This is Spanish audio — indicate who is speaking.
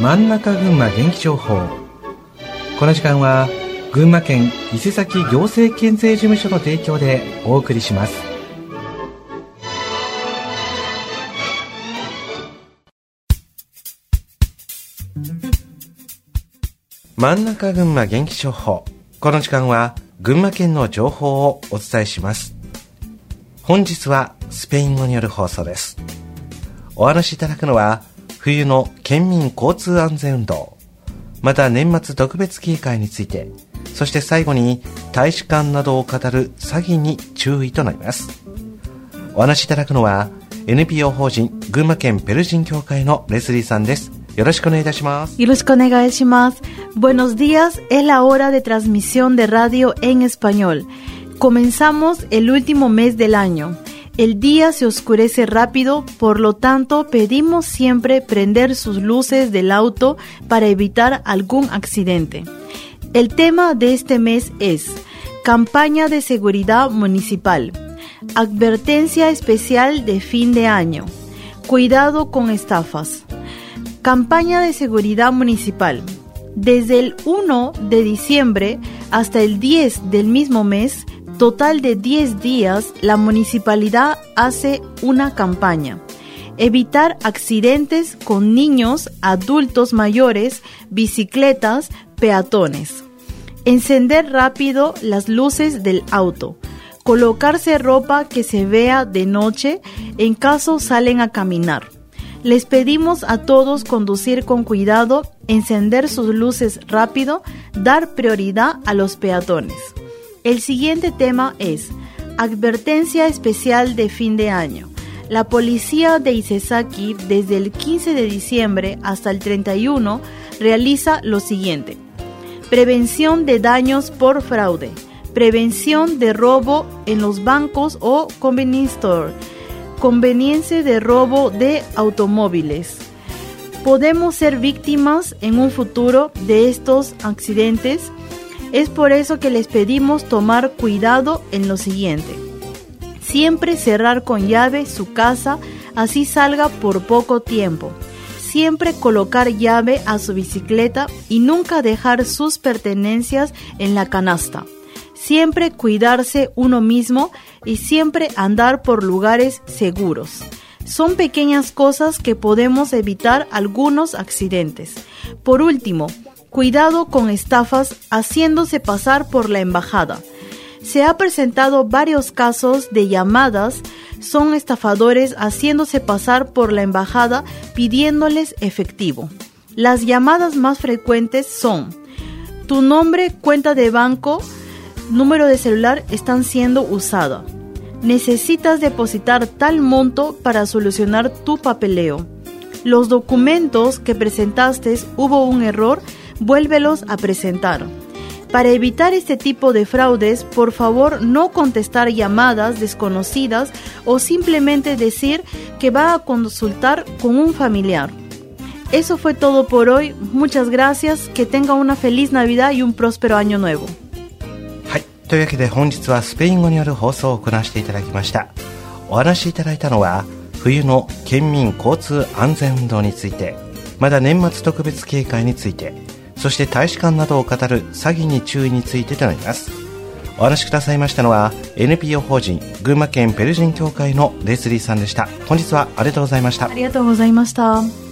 Speaker 1: 真ん中群馬元気情報。この時間は群馬県伊勢崎行政県税事務所の提供でお送りします。真ん中群馬元気情報。この時間は群馬県の情報をお伝えします。本日はスペイン語による放送です。お話しいただくのは冬の県民交通安全運動また年末特別警戒についてそして最後に大使館などを語る詐欺に注意となりますお話しいただくのは NPO 法人群馬県ペルジン協会のレスリーさんですよろしくお願いいたします。
Speaker 2: よろしくお願いします。Buenos días, es la hora de transmisión de radio en español. Comenzamos el último mes del año. El día se oscurece rápido, por lo tanto pedimos siempre prender sus luces del auto para evitar algún accidente. El tema de este mes es Campaña de Seguridad Municipal. Advertencia especial de fin de año. Cuidado con estafas. Campaña de Seguridad Municipal. Desde el 1 de diciembre hasta el 10 del mismo mes, total de 10 días, la municipalidad hace una campaña. Evitar accidentes con niños, adultos mayores, bicicletas, peatones. Encender rápido las luces del auto. Colocarse ropa que se vea de noche en caso salen a caminar. Les pedimos a todos conducir con cuidado, encender sus luces rápido, dar prioridad a los peatones. El siguiente tema es Advertencia especial de fin de año. La policía de Isesaki desde el 15 de diciembre hasta el 31 realiza lo siguiente. Prevención de daños por fraude. Prevención de robo en los bancos o convenience store. Conveniencia de robo de automóviles. Podemos ser víctimas en un futuro de estos accidentes es por eso que les pedimos tomar cuidado en lo siguiente. Siempre cerrar con llave su casa, así salga por poco tiempo. Siempre colocar llave a su bicicleta y nunca dejar sus pertenencias en la canasta. Siempre cuidarse uno mismo y siempre andar por lugares seguros. Son pequeñas cosas que podemos evitar algunos accidentes. Por último, cuidado con estafas haciéndose pasar por la embajada. Se ha presentado varios casos de llamadas, son estafadores haciéndose pasar por la embajada pidiéndoles efectivo. Las llamadas más frecuentes son tu nombre, cuenta de banco, número de celular están siendo usados. Necesitas depositar tal monto para solucionar tu papeleo. Los documentos que presentaste hubo un error vuélvelos a presentar. Para evitar este tipo de fraudes, por favor no contestar llamadas desconocidas o simplemente decir que va a consultar con un familiar. Eso fue todo por hoy. Muchas gracias. Que tenga una feliz Navidad y un próspero año nuevo.
Speaker 1: はい。というわけで本日はスペイン語による放送を行わせていただきました。お話しいただいたのは冬の県民交通安全運動について、まだ年末特別警戒について、 そして大使館などを語る詐欺に注意についてとなります。お話しくださいましたのは NPO 法人群馬県ペルジン協会のレスリーさんでした。本日はありがとうございました。
Speaker 2: ありがとうございました。